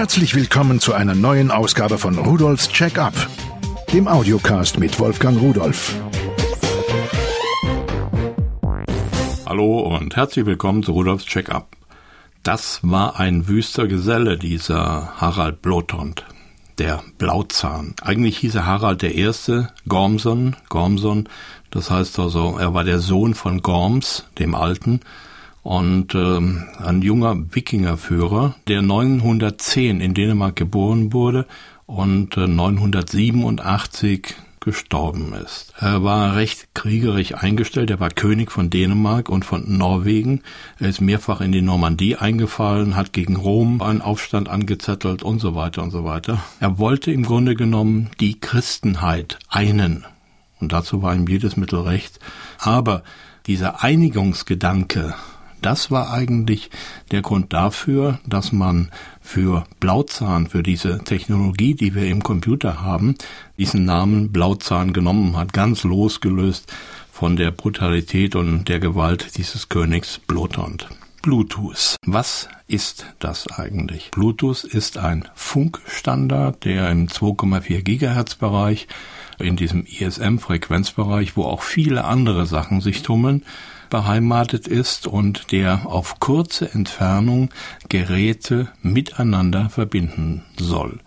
Herzlich willkommen zu einer neuen Ausgabe von Rudolfs Check-up, dem Audiocast mit Wolfgang Rudolf. Hallo und herzlich willkommen zu Rudolfs Check-up. Das war ein wüster Geselle, dieser Harald Blotond, der Blauzahn. Eigentlich hieß er Harald Erste, Gormson, Gormson, das heißt also, er war der Sohn von Gorms, dem Alten, und ähm, ein junger Wikingerführer, der 910 in Dänemark geboren wurde und äh, 987 gestorben ist. Er war recht kriegerisch eingestellt, er war König von Dänemark und von Norwegen, er ist mehrfach in die Normandie eingefallen, hat gegen Rom einen Aufstand angezettelt und so weiter und so weiter. Er wollte im Grunde genommen die Christenheit einen und dazu war ihm jedes Mittel recht, aber dieser Einigungsgedanke das war eigentlich der Grund dafür, dass man für Blauzahn, für diese Technologie, die wir im Computer haben, diesen Namen Blauzahn genommen hat, ganz losgelöst von der Brutalität und der Gewalt dieses Königs Blotond. Bluetooth. Was ist das eigentlich? Bluetooth ist ein Funkstandard, der im 2,4 Gigahertz Bereich, in diesem ISM-Frequenzbereich, wo auch viele andere Sachen sich tummeln, beheimatet ist und der auf kurze Entfernung Geräte miteinander verbinden soll.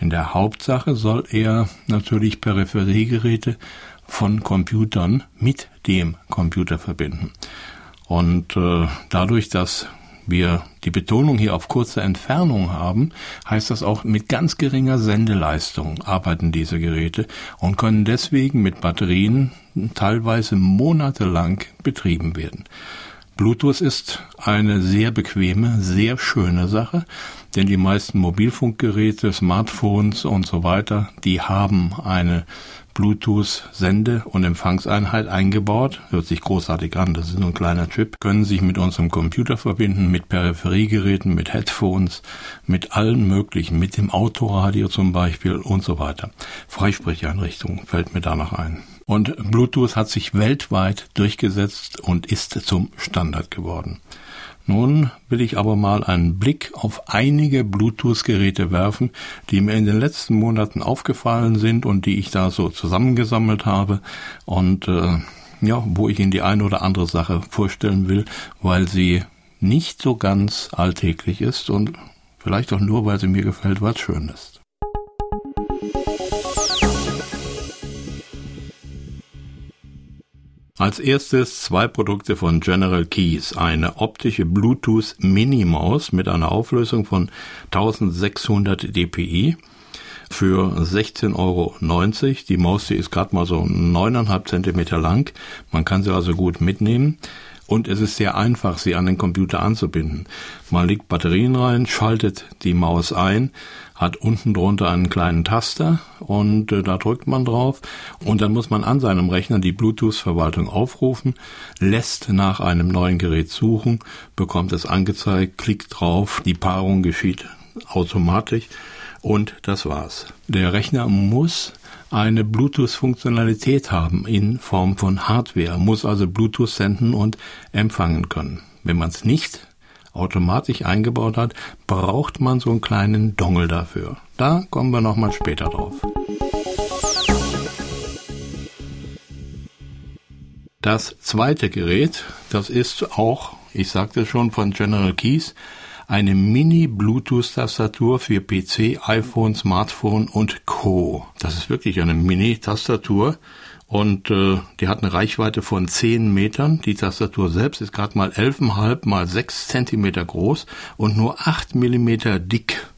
In der Hauptsache soll er natürlich Peripheriegeräte von Computern mit dem Computer verbinden. Und äh, dadurch, dass wir die Betonung hier auf kurze Entfernung haben, heißt das auch mit ganz geringer Sendeleistung arbeiten diese Geräte und können deswegen mit Batterien teilweise monatelang betrieben werden. Bluetooth ist eine sehr bequeme, sehr schöne Sache, denn die meisten Mobilfunkgeräte, Smartphones und so weiter, die haben eine Bluetooth-Sende- und Empfangseinheit eingebaut. Hört sich großartig an. Das ist nur ein kleiner Chip. Können sich mit unserem Computer verbinden, mit Peripheriegeräten, mit Headphones, mit allen möglichen, mit dem Autoradio zum Beispiel und so weiter. Freisprecheinrichtung fällt mir danach ein. Und Bluetooth hat sich weltweit durchgesetzt und ist zum Standard geworden. Nun will ich aber mal einen Blick auf einige Bluetooth-Geräte werfen, die mir in den letzten Monaten aufgefallen sind und die ich da so zusammengesammelt habe und äh, ja, wo ich Ihnen die eine oder andere Sache vorstellen will, weil sie nicht so ganz alltäglich ist und vielleicht auch nur, weil sie mir gefällt, was schön ist. Als erstes zwei Produkte von General Keys. Eine optische Bluetooth Mini-Maus mit einer Auflösung von 1600 dpi für 16,90 Euro. Die Maus, die ist gerade mal so neuneinhalb Zentimeter lang. Man kann sie also gut mitnehmen. Und es ist sehr einfach, sie an den Computer anzubinden. Man legt Batterien rein, schaltet die Maus ein, hat unten drunter einen kleinen Taster und äh, da drückt man drauf und dann muss man an seinem Rechner die Bluetooth-Verwaltung aufrufen, lässt nach einem neuen Gerät suchen, bekommt es angezeigt, klickt drauf, die Paarung geschieht automatisch und das war's. Der Rechner muss eine Bluetooth-Funktionalität haben in Form von Hardware, muss also Bluetooth senden und empfangen können. Wenn man es nicht automatisch eingebaut hat, braucht man so einen kleinen Dongle dafür. Da kommen wir nochmal später drauf. Das zweite Gerät, das ist auch, ich sagte schon von General Keys, eine Mini-Bluetooth-Tastatur für PC, iPhone, Smartphone und Co. Das ist wirklich eine Mini-Tastatur und äh, die hat eine Reichweite von 10 Metern. Die Tastatur selbst ist gerade mal 11,5 mal 6 Zentimeter groß und nur 8 Millimeter dick.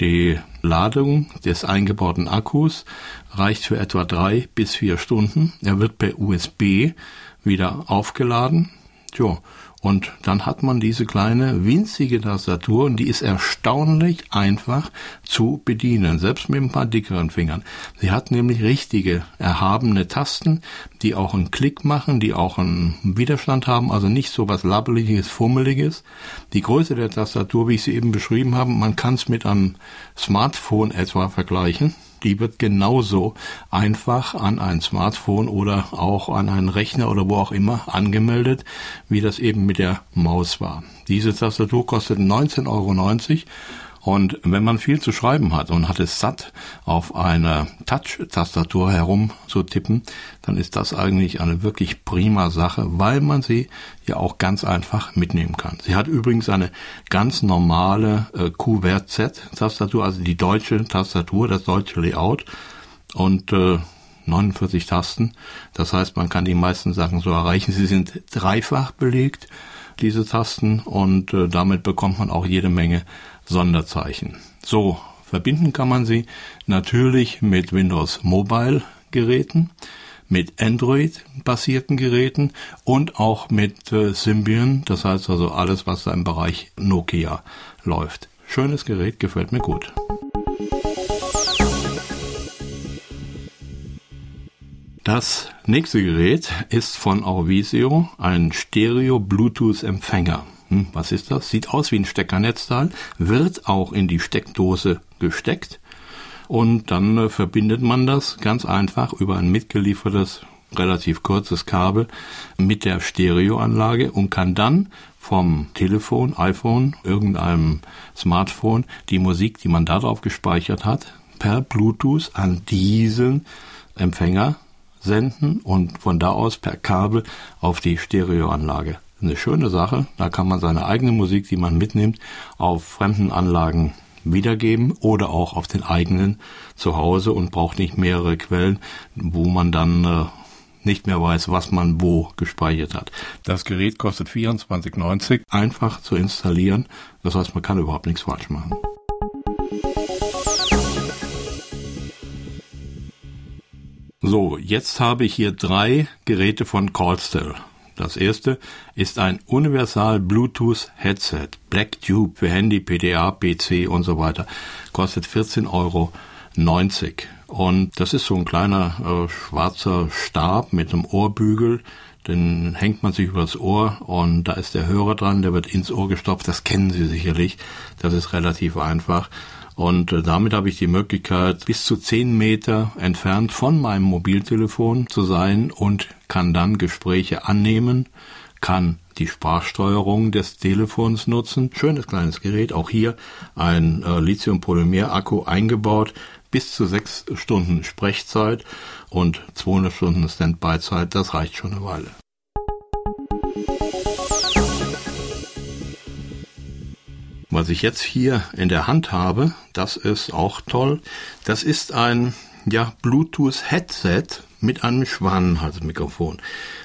Die Ladung des eingebauten Akkus reicht für etwa drei bis vier Stunden. Er wird per USB wieder aufgeladen. Tja, und dann hat man diese kleine winzige Tastatur und die ist erstaunlich einfach zu bedienen, selbst mit ein paar dickeren Fingern. Sie hat nämlich richtige, erhabene Tasten, die auch einen Klick machen, die auch einen Widerstand haben, also nicht so was labbeliges, fummeliges. Die Größe der Tastatur, wie ich sie eben beschrieben habe, man kann es mit einem Smartphone etwa vergleichen die wird genauso einfach an ein Smartphone oder auch an einen Rechner oder wo auch immer angemeldet, wie das eben mit der Maus war. Diese Tastatur kostet 19,90 Euro Und wenn man viel zu schreiben hat und hat es satt, auf einer Touch-Tastatur herum zu tippen, dann ist das eigentlich eine wirklich prima Sache, weil man sie ja auch ganz einfach mitnehmen kann. Sie hat übrigens eine ganz normale äh, QWERTZ-Tastatur, also die deutsche Tastatur, das deutsche Layout und äh, 49 Tasten. Das heißt, man kann die meisten Sachen so erreichen. Sie sind dreifach belegt, diese Tasten, und äh, damit bekommt man auch jede Menge Sonderzeichen. So, verbinden kann man sie natürlich mit Windows Mobile Geräten, mit Android-basierten Geräten und auch mit äh, Symbian, das heißt also alles, was da im Bereich Nokia läuft. Schönes Gerät, gefällt mir gut. Das nächste Gerät ist von Orvisio, ein Stereo-Bluetooth-Empfänger. Hm, was ist das? Sieht aus wie ein Steckernetzteil, wird auch in die Steckdose gesteckt und dann äh, verbindet man das ganz einfach über ein mitgeliefertes, relativ kurzes Kabel mit der Stereoanlage und kann dann vom Telefon, iPhone, irgendeinem Smartphone die Musik, die man darauf gespeichert hat, per Bluetooth an diesen Empfänger senden und von da aus per Kabel auf die Stereoanlage. Eine schöne Sache, da kann man seine eigene Musik, die man mitnimmt, auf fremden Anlagen wiedergeben oder auch auf den eigenen zu Hause und braucht nicht mehrere Quellen, wo man dann äh, nicht mehr weiß, was man wo gespeichert hat. Das Gerät kostet 24,90, einfach zu installieren. Das heißt, man kann überhaupt nichts falsch machen. So, jetzt habe ich hier drei Geräte von Callstel. Das erste ist ein Universal Bluetooth Headset, Black Tube für Handy, PDA, PC und so weiter. Kostet 14,90 Euro. Und das ist so ein kleiner äh, schwarzer Stab mit einem Ohrbügel. Den hängt man sich übers Ohr und da ist der Hörer dran, der wird ins Ohr gestopft. Das kennen Sie sicherlich. Das ist relativ einfach. Und äh, damit habe ich die Möglichkeit, bis zu zehn Meter entfernt von meinem Mobiltelefon zu sein und kann dann Gespräche annehmen, kann die Sprachsteuerung des Telefons nutzen. Schönes kleines Gerät, auch hier ein äh, Lithium-Polymer-Akku eingebaut, bis zu sechs Stunden Sprechzeit und 200 Stunden Standby-Zeit, das reicht schon eine Weile. Was ich jetzt hier in der Hand habe, das ist auch toll. Das ist ein ja, Bluetooth-Headset mit einem Schwanenhalsmikrofon.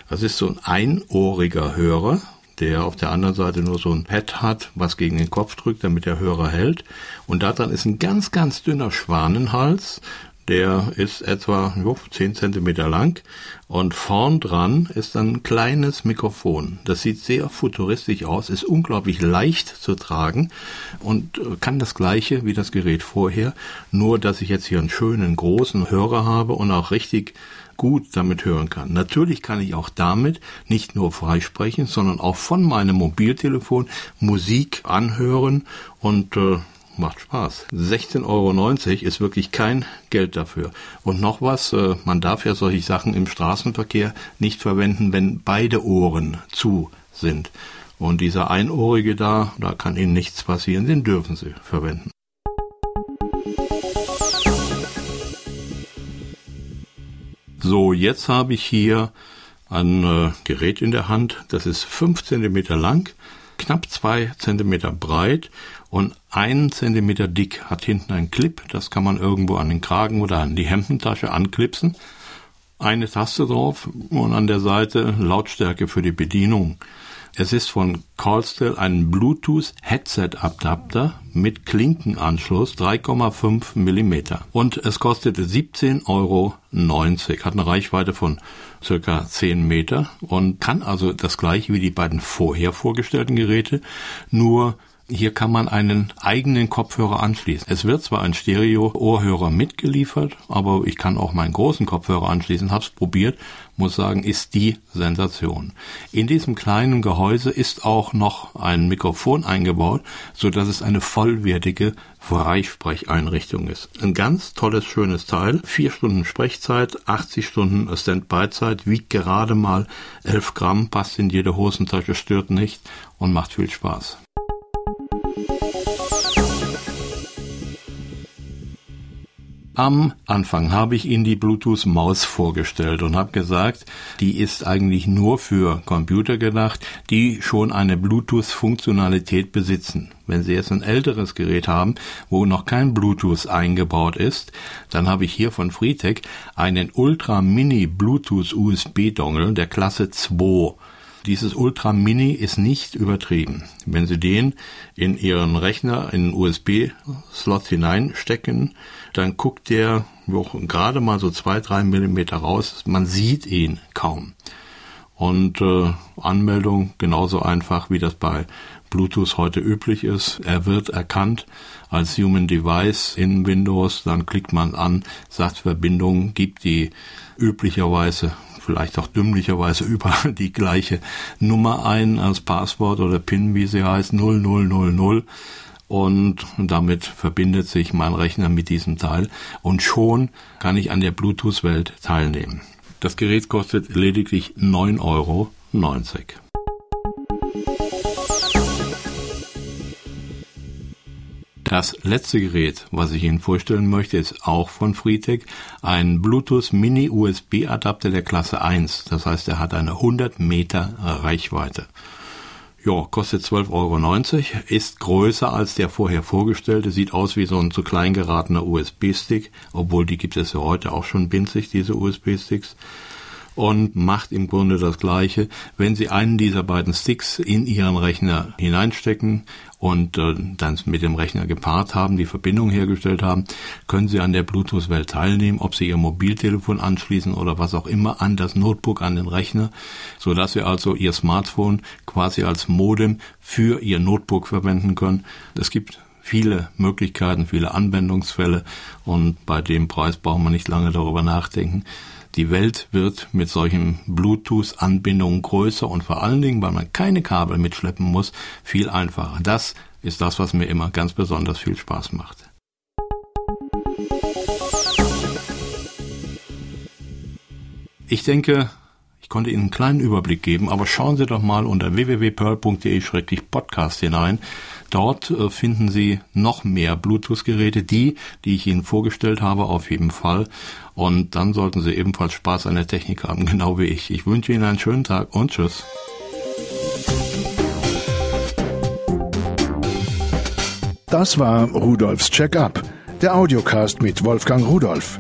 Das ist so ein einohriger Hörer, der auf der anderen Seite nur so ein Pad hat, was gegen den Kopf drückt, damit der Hörer hält. Und daran ist ein ganz, ganz dünner Schwanenhals, der ist etwa jo, 10 Zentimeter lang und vorn dran ist ein kleines Mikrofon. Das sieht sehr futuristisch aus, ist unglaublich leicht zu tragen und äh, kann das gleiche wie das Gerät vorher, nur dass ich jetzt hier einen schönen großen Hörer habe und auch richtig gut damit hören kann. Natürlich kann ich auch damit nicht nur freisprechen, sondern auch von meinem Mobiltelefon Musik anhören und äh, macht Spaß. 16,90 Euro ist wirklich kein Geld dafür. Und noch was, äh, man darf ja solche Sachen im Straßenverkehr nicht verwenden, wenn beide Ohren zu sind. Und dieser Einohrige da, da kann Ihnen nichts passieren, den dürfen Sie verwenden. So, jetzt habe ich hier ein äh, Gerät in der Hand, das ist 5 cm lang, knapp 2 cm breit und einen Zentimeter dick, hat hinten einen Clip, das kann man irgendwo an den Kragen oder an die Hemdentasche anklipsen. Eine Taste drauf und an der Seite Lautstärke für die Bedienung. Es ist von Callstel ein Bluetooth Headset Adapter mit Klinkenanschluss 3,5 mm und es kostete 17,90 Euro. Hat eine Reichweite von circa 10 Meter und kann also das gleiche wie die beiden vorher vorgestellten Geräte, nur hier kann man einen eigenen Kopfhörer anschließen. Es wird zwar ein Stereo-Ohrhörer mitgeliefert, aber ich kann auch meinen großen Kopfhörer anschließen. Hab's probiert, muss sagen, ist die Sensation. In diesem kleinen Gehäuse ist auch noch ein Mikrofon eingebaut, so dass es eine vollwertige Freisprecheinrichtung ist. Ein ganz tolles, schönes Teil. Vier Stunden Sprechzeit, 80 Stunden Standby-Zeit, wiegt gerade mal 11 Gramm, passt in jede Hosentasche, stört nicht und macht viel Spaß. Am Anfang habe ich Ihnen die Bluetooth-Maus vorgestellt und habe gesagt, die ist eigentlich nur für Computer gedacht, die schon eine Bluetooth-Funktionalität besitzen. Wenn Sie jetzt ein älteres Gerät haben, wo noch kein Bluetooth eingebaut ist, dann habe ich hier von Freetech einen Ultra Mini Bluetooth USB Dongle der Klasse 2. Dieses Ultra Mini ist nicht übertrieben. Wenn Sie den in Ihren Rechner in USB-Slot hineinstecken, dann guckt der gerade mal so zwei, drei Millimeter raus. Man sieht ihn kaum. Und äh, Anmeldung genauso einfach, wie das bei Bluetooth heute üblich ist. Er wird erkannt als Human Device in Windows. Dann klickt man an, sagt Verbindung, gibt die üblicherweise vielleicht auch dümmlicherweise überall die gleiche Nummer ein als Passwort oder PIN, wie sie heißt, 0000 und damit verbindet sich mein Rechner mit diesem Teil und schon kann ich an der Bluetooth-Welt teilnehmen. Das Gerät kostet lediglich 9,90 Euro. Das letzte Gerät, was ich Ihnen vorstellen möchte, ist auch von Freetech, ein Bluetooth Mini USB Adapter der Klasse 1. Das heißt, er hat eine 100 Meter Reichweite. Ja, kostet 12,90 Euro, ist größer als der vorher vorgestellte, sieht aus wie so ein zu klein geratener USB-Stick, obwohl die gibt es ja heute auch schon winzig, diese USB-Sticks und macht im Grunde das Gleiche. Wenn Sie einen dieser beiden Sticks in Ihren Rechner hineinstecken und äh, dann mit dem Rechner gepaart haben, die Verbindung hergestellt haben, können Sie an der Bluetooth-Welt teilnehmen, ob Sie Ihr Mobiltelefon anschließen oder was auch immer an das Notebook, an den Rechner, so dass Sie also Ihr Smartphone quasi als Modem für Ihr Notebook verwenden können. Es gibt viele Möglichkeiten, viele Anwendungsfälle und bei dem Preis braucht man nicht lange darüber nachdenken. Die Welt wird mit solchen Bluetooth-Anbindungen größer und vor allen Dingen, weil man keine Kabel mitschleppen muss, viel einfacher. Das ist das, was mir immer ganz besonders viel Spaß macht. Ich denke, ich konnte Ihnen einen kleinen Überblick geben, aber schauen Sie doch mal unter www.pearl.de-podcast hinein. Dort äh, finden Sie noch mehr Bluetooth-Geräte, die, die ich Ihnen vorgestellt habe, auf jeden Fall. Und dann sollten Sie ebenfalls Spaß an der Technik haben, genau wie ich. Ich wünsche Ihnen einen schönen Tag und tschüss. Das war Rudolfs Check-up, der Audiocast mit Wolfgang Rudolf.